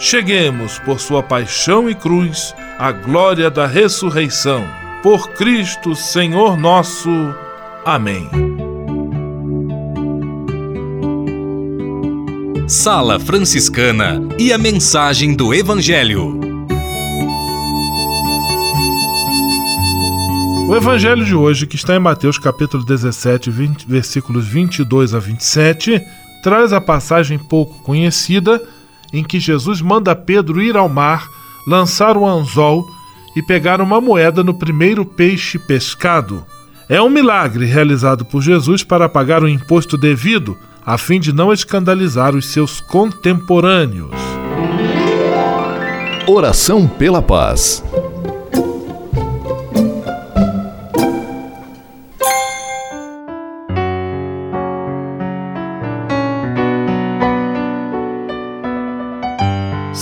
cheguemos, por sua paixão e cruz, à glória da ressurreição. Por Cristo, Senhor nosso. Amém. Sala Franciscana e a mensagem do Evangelho. O evangelho de hoje, que está em Mateus capítulo 17, 20, versículos 22 a 27, traz a passagem pouco conhecida em que Jesus manda Pedro ir ao mar, lançar o anzol e pegar uma moeda no primeiro peixe pescado. É um milagre realizado por Jesus para pagar o imposto devido, a fim de não escandalizar os seus contemporâneos. Oração pela paz.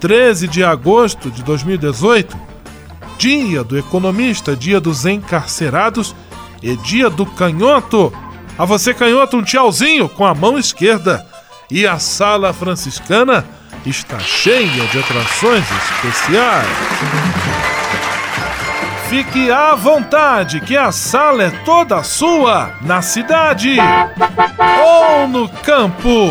13 de agosto de 2018, dia do economista, dia dos encarcerados e dia do canhoto. A você, canhoto, um tchauzinho com a mão esquerda. E a sala franciscana está cheia de atrações especiais. Fique à vontade, que a sala é toda sua, na cidade ou no campo.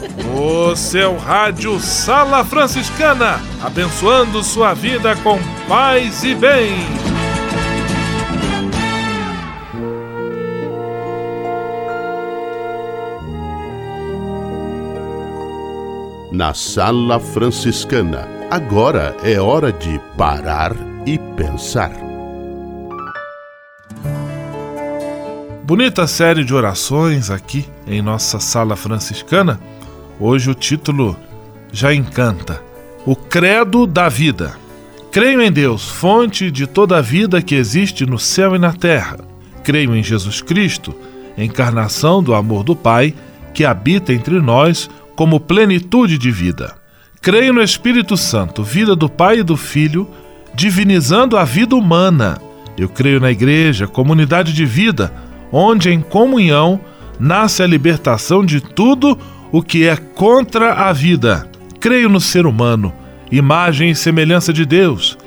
O seu rádio Sala Franciscana, abençoando sua vida com paz e bem. Na Sala Franciscana, agora é hora de parar e pensar. Bonita série de orações aqui em nossa sala franciscana. Hoje o título já encanta: O Credo da Vida. Creio em Deus, fonte de toda a vida que existe no céu e na terra. Creio em Jesus Cristo, encarnação do amor do Pai, que habita entre nós como plenitude de vida. Creio no Espírito Santo, vida do Pai e do Filho, divinizando a vida humana. Eu creio na Igreja, comunidade de vida, onde em comunhão nasce a libertação de tudo o que é contra a vida. Creio no ser humano, imagem e semelhança de Deus,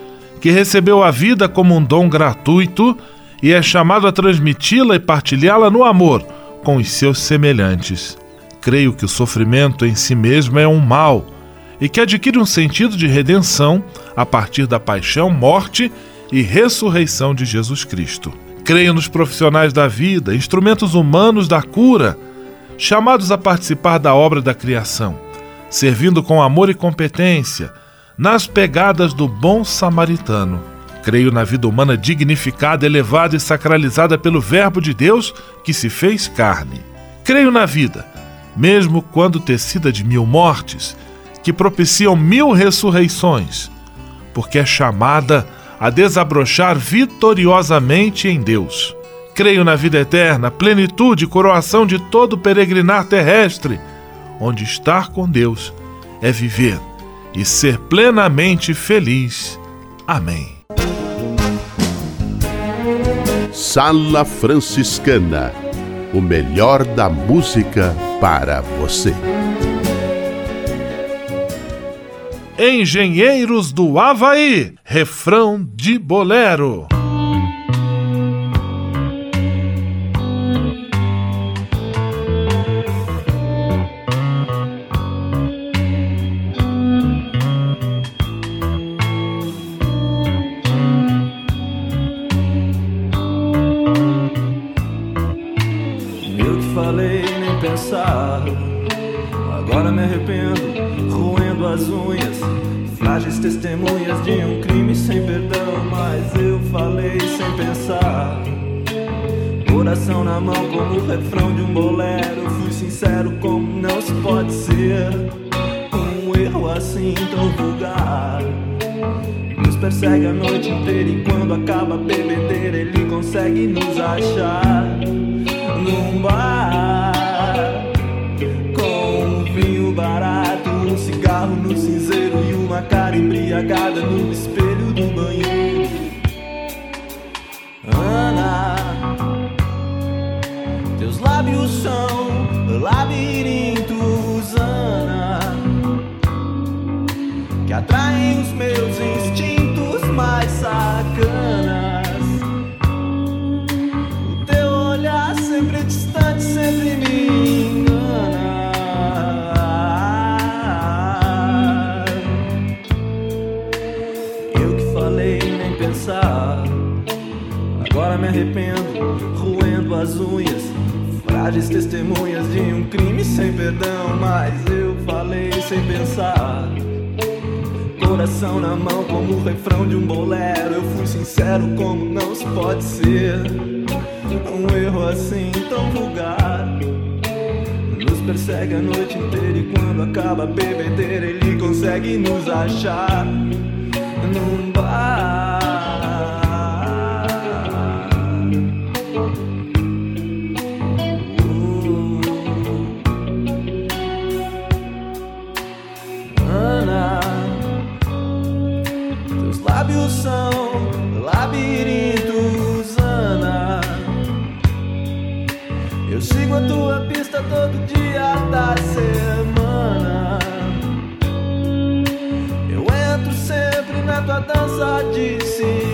que recebeu a vida como um dom gratuito e é chamado a transmiti-la e partilhá-la no amor com os seus semelhantes. Creio que o sofrimento em si mesmo é um mal e que adquire um sentido de redenção a partir da paixão, morte e ressurreição de Jesus Cristo. Creio nos profissionais da vida, instrumentos humanos da cura, chamados a participar da obra da criação, servindo com amor e competência, nas pegadas do bom samaritano. Creio na vida humana dignificada, elevada e sacralizada pelo Verbo de Deus que se fez carne. Creio na vida, mesmo quando tecida de mil mortes, que propiciam mil ressurreições, porque é chamada a desabrochar vitoriosamente em Deus. Creio na vida eterna, plenitude e coroação de todo peregrinar terrestre, onde estar com Deus é viver e ser plenamente feliz. Amém. Sala Franciscana o melhor da música para você. Engenheiros do Havaí, refrão de bolero. Agora me arrependo, roendo as unhas. Frágeis testemunhas de um crime sem perdão. Mas eu falei sem pensar. Coração na mão, como o refrão de um bolero. Fui sincero, como não se pode ser. Um erro assim tão vulgar. Nos persegue a noite inteira e quando acaba a bebedeira, ele consegue nos achar num bar embriagada no espelho do banheiro. Ana, teus lábios são labirintos, Ana, que atraem os meus instintos mais sacanas. Arrependo, roendo as unhas. Frágeis testemunhas de um crime sem perdão, mas eu falei sem pensar. Coração na mão, como o refrão de um bolero. Eu fui sincero, como não se pode ser. Um erro assim tão vulgar Nos persegue a noite inteira E quando acaba a bebedeira Ele consegue nos achar Num bar lábios são labirintos, Ana. Eu sigo a tua pista todo dia da semana. Eu entro sempre na tua dança de cigana.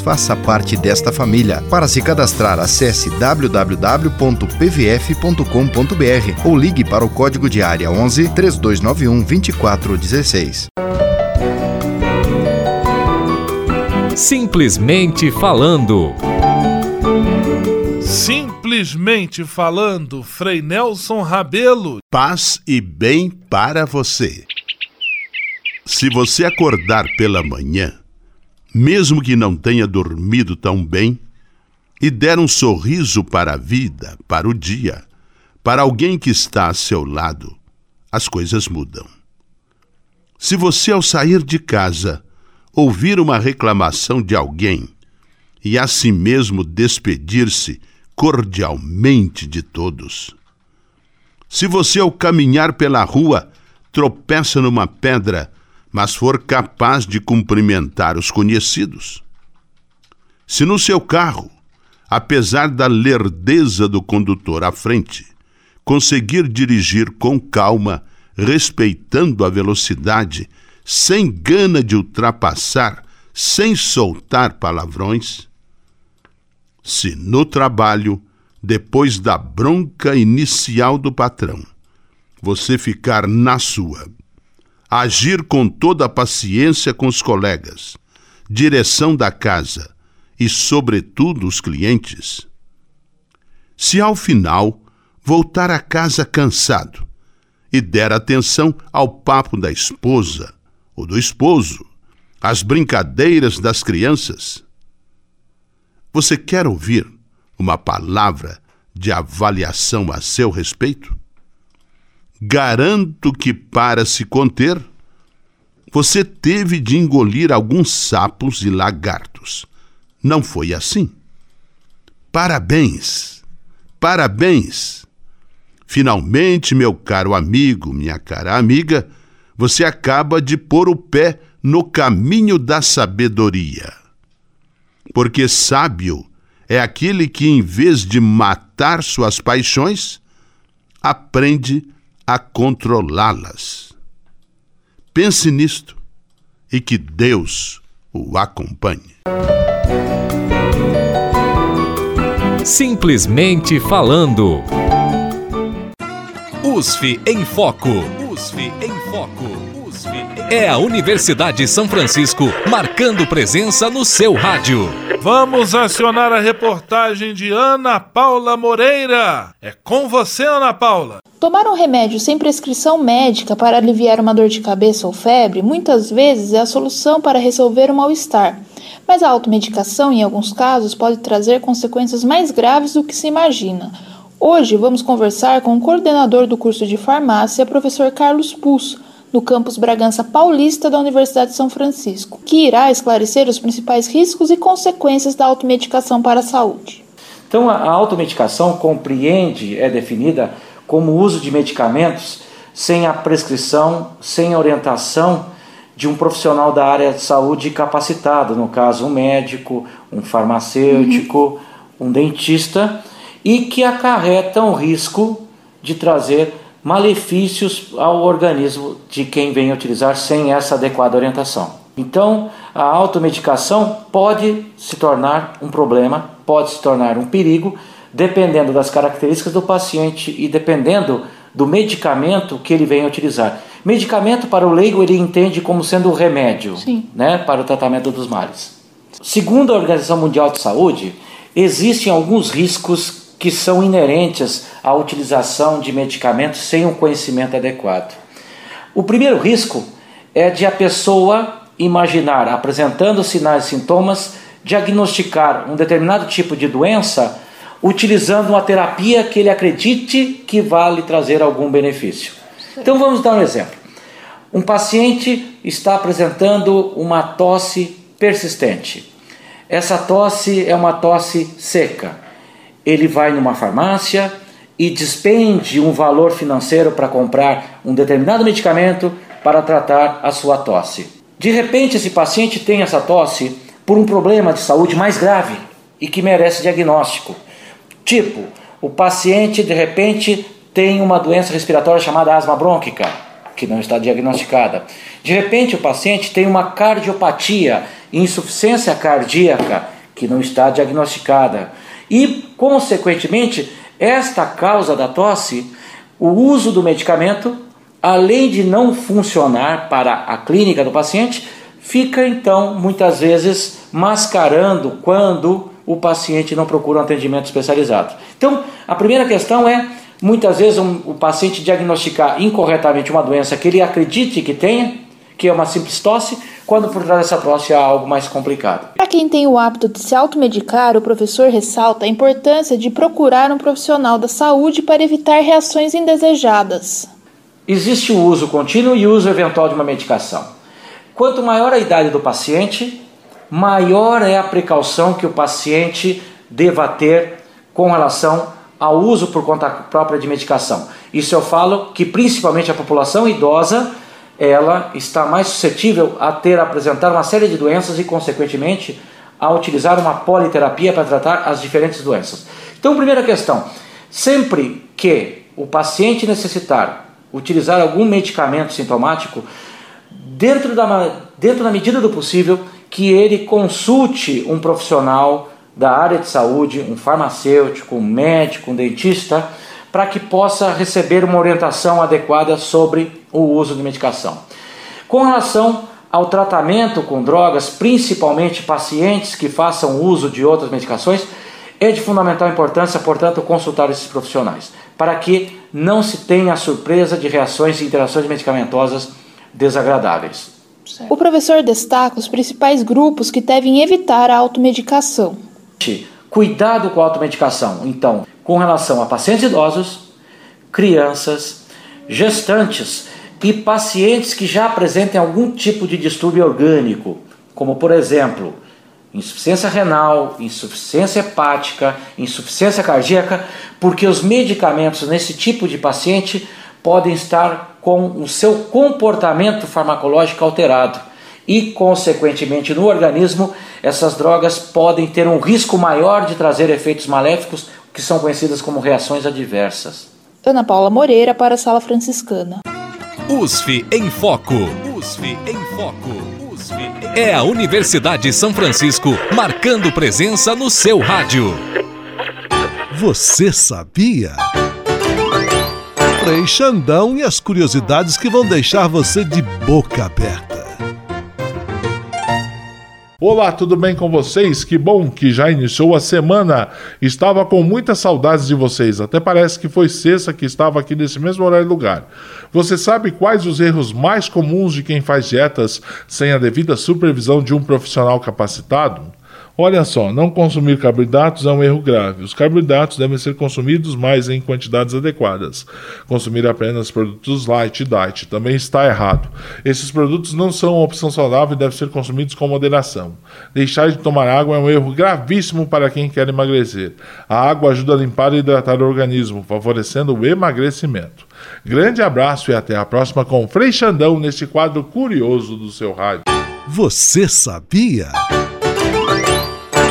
faça parte desta família. Para se cadastrar, acesse www.pvf.com.br ou ligue para o código de área 11 3291 2416. Simplesmente falando. Simplesmente falando, Frei Nelson Rabelo. Paz e bem para você. Se você acordar pela manhã, mesmo que não tenha dormido tão bem, e der um sorriso para a vida, para o dia, para alguém que está a seu lado, as coisas mudam. Se você, ao sair de casa, ouvir uma reclamação de alguém e assim mesmo despedir-se cordialmente de todos, se você, ao caminhar pela rua, tropeça numa pedra, mas for capaz de cumprimentar os conhecidos. Se no seu carro, apesar da lerdeza do condutor à frente, conseguir dirigir com calma, respeitando a velocidade, sem gana de ultrapassar, sem soltar palavrões, se no trabalho, depois da bronca inicial do patrão, você ficar na sua, agir com toda a paciência com os colegas, direção da casa e, sobretudo, os clientes, Se ao final voltar a casa cansado e der atenção ao papo da esposa ou do esposo, às brincadeiras das crianças, você quer ouvir uma palavra de avaliação a seu respeito? Garanto que, para se conter, você teve de engolir alguns sapos e lagartos. Não foi assim? Parabéns! Parabéns! Finalmente, meu caro amigo, minha cara amiga, você acaba de pôr o pé no caminho da sabedoria. Porque sábio é aquele que, em vez de matar suas paixões, aprende a controlá-las. Pense nisto e que Deus o acompanhe. Simplesmente falando. USF em Foco. USF em Foco. É a Universidade de São Francisco marcando presença no seu rádio. Vamos acionar a reportagem de Ana Paula Moreira. É com você, Ana Paula. Tomar um remédio sem prescrição médica para aliviar uma dor de cabeça ou febre muitas vezes é a solução para resolver o mal-estar. Mas a automedicação, em alguns casos, pode trazer consequências mais graves do que se imagina. Hoje vamos conversar com o coordenador do curso de farmácia, professor Carlos Pus, no campus Bragança Paulista da Universidade de São Francisco, que irá esclarecer os principais riscos e consequências da automedicação para a saúde. Então, a automedicação compreende, é definida como o uso de medicamentos sem a prescrição, sem a orientação de um profissional da área de saúde capacitado, no caso, um médico, um farmacêutico, uhum. um dentista, e que acarretam o risco de trazer malefícios ao organismo de quem vem utilizar sem essa adequada orientação. Então, a automedicação pode se tornar um problema, pode se tornar um perigo, dependendo das características do paciente e dependendo do medicamento que ele vem utilizar. Medicamento para o leigo ele entende como sendo o remédio, né, para o tratamento dos males. Segundo a Organização Mundial de Saúde, existem alguns riscos que são inerentes à utilização de medicamentos sem um conhecimento adequado. O primeiro risco é de a pessoa imaginar, apresentando sinais e sintomas, diagnosticar um determinado tipo de doença utilizando uma terapia que ele acredite que vai lhe trazer algum benefício. Então vamos dar um exemplo. Um paciente está apresentando uma tosse persistente. Essa tosse é uma tosse seca ele vai numa farmácia e despende um valor financeiro para comprar um determinado medicamento para tratar a sua tosse. De repente, esse paciente tem essa tosse por um problema de saúde mais grave e que merece diagnóstico. Tipo, o paciente de repente tem uma doença respiratória chamada asma brônquica, que não está diagnosticada. De repente, o paciente tem uma cardiopatia, insuficiência cardíaca, que não está diagnosticada. E, consequentemente, esta causa da tosse, o uso do medicamento, além de não funcionar para a clínica do paciente, fica então muitas vezes mascarando quando o paciente não procura um atendimento especializado. Então, a primeira questão é muitas vezes um, o paciente diagnosticar incorretamente uma doença que ele acredite que tenha, que é uma simples tosse, quando por trás dessa tosse há algo mais complicado. Para quem tem o hábito de se automedicar, o professor ressalta a importância de procurar um profissional da saúde para evitar reações indesejadas. Existe o uso contínuo e o uso eventual de uma medicação. Quanto maior a idade do paciente, maior é a precaução que o paciente deva ter com relação ao uso por conta própria de medicação. Isso eu falo que principalmente a população idosa ela está mais suscetível a ter a apresentar uma série de doenças e, consequentemente, a utilizar uma politerapia para tratar as diferentes doenças. Então, primeira questão: sempre que o paciente necessitar utilizar algum medicamento sintomático, dentro da, dentro da medida do possível, que ele consulte um profissional da área de saúde, um farmacêutico, um médico, um dentista para que possa receber uma orientação adequada sobre o uso de medicação. Com relação ao tratamento com drogas, principalmente pacientes que façam uso de outras medicações, É de fundamental importância, portanto, consultar esses profissionais, para que não se tenha a surpresa de reações e interações medicamentosas desagradáveis. O professor destaca os principais grupos que devem evitar a automedicação. Cuidado com a automedicação, então, com relação a pacientes idosos, crianças, gestantes e pacientes que já apresentem algum tipo de distúrbio orgânico, como por exemplo, insuficiência renal, insuficiência hepática, insuficiência cardíaca, porque os medicamentos nesse tipo de paciente podem estar com o seu comportamento farmacológico alterado e, consequentemente, no organismo, essas drogas podem ter um risco maior de trazer efeitos maléficos que são conhecidas como reações adversas. Ana Paula Moreira para a Sala Franciscana. USF em Foco. USF em Foco. É a Universidade de São Francisco marcando presença no seu rádio. Você sabia? Frei Xandão e as curiosidades que vão deixar você de boca aberta. Olá, tudo bem com vocês? Que bom que já iniciou a semana. Estava com muitas saudades de vocês. Até parece que foi sexta que estava aqui nesse mesmo horário e lugar. Você sabe quais os erros mais comuns de quem faz dietas sem a devida supervisão de um profissional capacitado? Olha só, não consumir carboidratos é um erro grave. Os carboidratos devem ser consumidos mais em quantidades adequadas. Consumir apenas produtos light e diet também está errado. Esses produtos não são uma opção saudável e devem ser consumidos com moderação. Deixar de tomar água é um erro gravíssimo para quem quer emagrecer. A água ajuda a limpar e hidratar o organismo, favorecendo o emagrecimento. Grande abraço e até a próxima com Frei Xandão neste quadro curioso do seu rádio. Você sabia?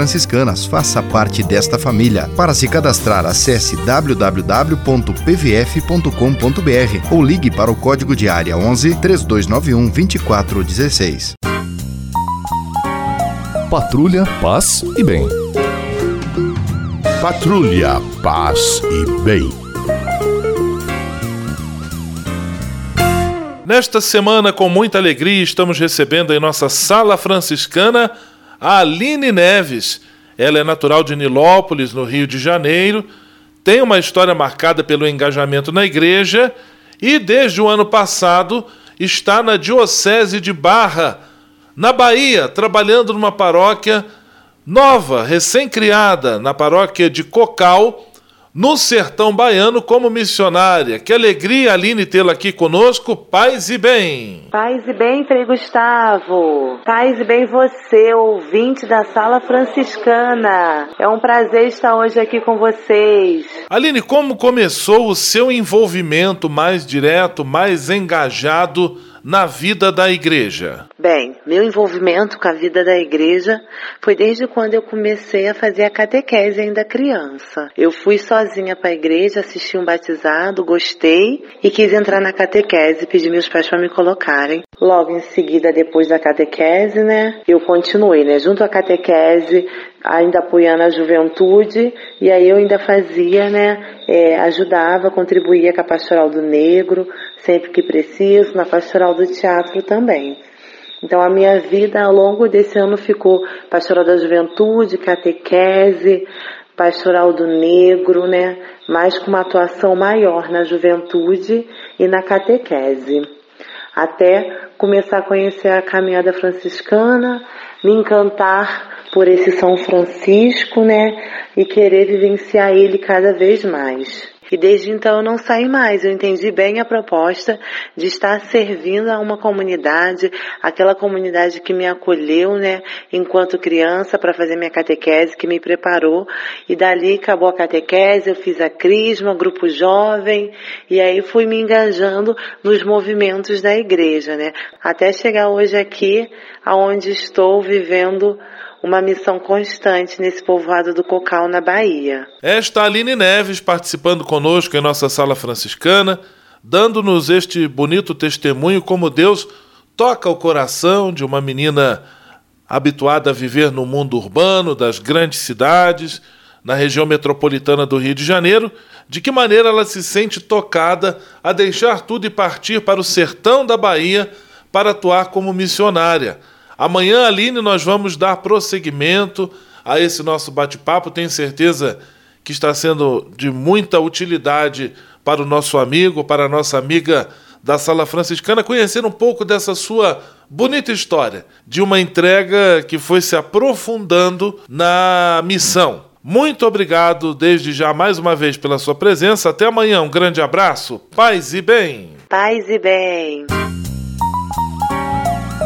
franciscanas. Faça parte desta família. Para se cadastrar, acesse www.pvf.com.br ou ligue para o código de área 11 3291 2416. Patrulha, paz e bem. Patrulha, paz e bem. Nesta semana, com muita alegria, estamos recebendo em nossa sala franciscana a Aline Neves. Ela é natural de Nilópolis, no Rio de Janeiro, tem uma história marcada pelo engajamento na igreja e, desde o ano passado, está na Diocese de Barra, na Bahia, trabalhando numa paróquia nova, recém-criada, na paróquia de Cocal, no sertão baiano como missionária. Que alegria, Aline, tê-la aqui conosco. Paz e bem. Paz e bem, Frei Gustavo. Paz e bem você, ouvinte da Sala Franciscana. É um prazer estar hoje aqui com vocês. Aline, como começou o seu envolvimento mais direto, mais engajado na vida da igreja? Bem, meu envolvimento com a vida da igreja foi desde quando eu comecei a fazer a catequese ainda criança. Eu fui sozinha para a igreja, assisti um batizado, gostei e quis entrar na catequese, pedi meus pais para me colocarem. Logo em seguida, depois da catequese, né, eu continuei, né, junto à catequese, ainda apoiando a juventude, e aí eu ainda fazia, né, é, ajudava, contribuía com a pastoral do negro, sempre que preciso, na pastoral do teatro também. Então a minha vida ao longo desse ano ficou pastoral da juventude, catequese, pastoral do negro, né? Mas com uma atuação maior na juventude e na catequese. Até começar a conhecer a caminhada franciscana, me encantar por esse São Francisco, né? E querer vivenciar ele cada vez mais. E desde então eu não saí mais. Eu entendi bem a proposta de estar servindo a uma comunidade, aquela comunidade que me acolheu, né, enquanto criança para fazer minha catequese, que me preparou. E dali acabou a catequese, eu fiz a crisma, grupo jovem, e aí fui me engajando nos movimentos da igreja, né, até chegar hoje aqui, aonde estou vivendo uma missão constante nesse povoado do Cocal, na Bahia. Esta Aline Neves participando conosco em nossa sala franciscana, dando-nos este bonito testemunho como Deus toca o coração de uma menina habituada a viver no mundo urbano das grandes cidades, na região metropolitana do Rio de Janeiro, de que maneira ela se sente tocada a deixar tudo e partir para o sertão da Bahia para atuar como missionária Amanhã, Aline, nós vamos dar prosseguimento a esse nosso bate-papo. Tenho certeza que está sendo de muita utilidade para o nosso amigo, para a nossa amiga da Sala Franciscana, conhecer um pouco dessa sua bonita história, de uma entrega que foi se aprofundando na missão. Muito obrigado desde já mais uma vez pela sua presença. Até amanhã. Um grande abraço. Paz e bem. Paz e bem.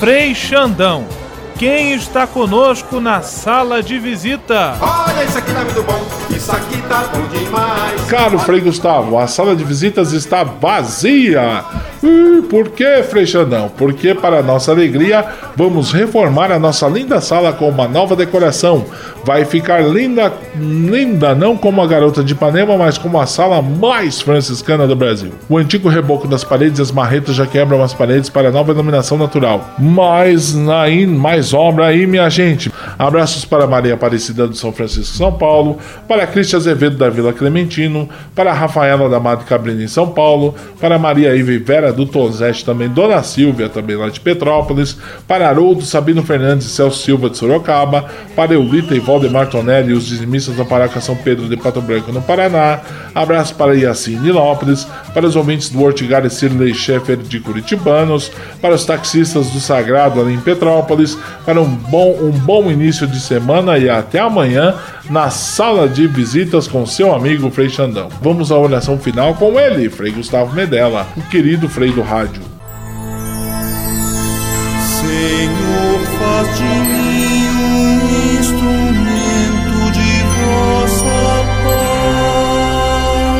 Frei Xandão. Quem está conosco na sala de visita? Olha, isso aqui tá muito bom, isso aqui tá bom demais. Caro Frei Gustavo, a sala de visitas está vazia. Por que, Frei Xandão? Porque, para nossa alegria, vamos reformar a nossa linda sala com uma nova decoração. Vai ficar linda, linda, não como a garota de Ipanema, mas como a sala mais franciscana do Brasil. O antigo reboco das paredes e as marretas já quebram as paredes para a nova iluminação natural. Aí, mais obra aí, minha gente. Abraços para Maria Aparecida do São Francisco, São Paulo, para Cristian Azevedo da Vila Clementino, para Rafaela da Mata Cabrini São Paulo, para Maria Iva e Do Tonzeste, também Dona Silvia, também lá de Petrópolis, para Haroldo Sabino Fernandes e Celso Silva de Sorocaba, para Eulita e Valdemar Tonelli e os dizimistas da Paraca São Pedro de Pato Branco no Paraná, abraço para Yacine Lópolis, para os ouvintes do Ortigar e Cirlei Schaeffer de Curitibanos, para os taxistas do Sagrado ali em Petrópolis, para um bom, um bom início de semana e até amanhã na sala de visitas com seu amigo Frei Xandão. Vamos à oração final com ele, Frei Gustavo Medella, o querido Frei do Rádio. Senhor, faz de mim um instrumento de vossa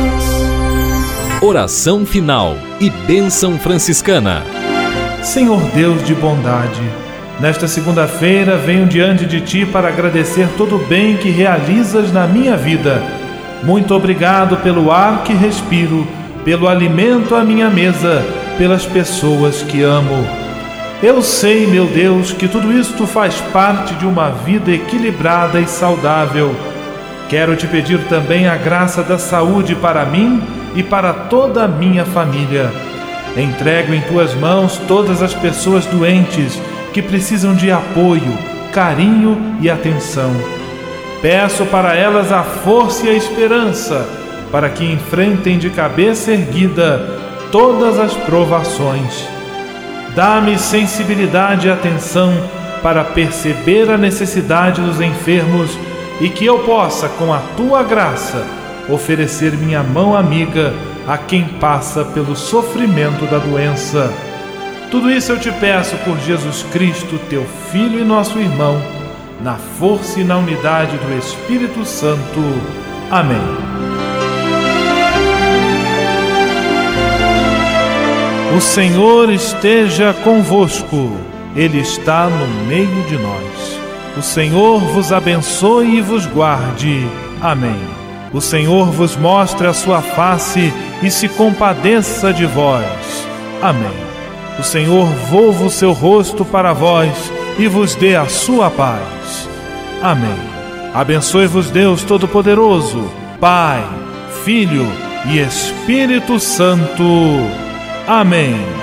paz. Oração final e bênção franciscana. Senhor Deus de bondade, Nesta segunda-feira venho diante de ti para agradecer todo o bem que realizas na minha vida. Muito obrigado pelo ar que respiro, pelo alimento à minha mesa, pelas pessoas que amo. Eu sei, meu Deus, que tudo isto faz parte de uma vida equilibrada e saudável. Quero te pedir também a graça da saúde para mim e para toda a minha família. Entrego em tuas mãos todas as pessoas doentes que precisam de apoio, carinho e atenção. Peço para elas a força e a esperança para que enfrentem de cabeça erguida todas as provações. Dá-me sensibilidade e atenção para perceber a necessidade dos enfermos e que eu possa, com a tua graça, oferecer minha mão amiga a quem passa pelo sofrimento da doença tudo isso eu te peço por Jesus Cristo, teu Filho e nosso irmão, na força e na unidade do Espírito Santo. Amém. O Senhor esteja convosco, Ele está no meio de nós. O Senhor vos abençoe e vos guarde. Amém. O Senhor vos mostre a sua face e se compadeça de vós. Amém. O Senhor volva o seu rosto para vós e vos dê a sua paz. Amém. Abençoe-vos Deus Todo-Poderoso, Pai, Filho e Espírito Santo. Amém.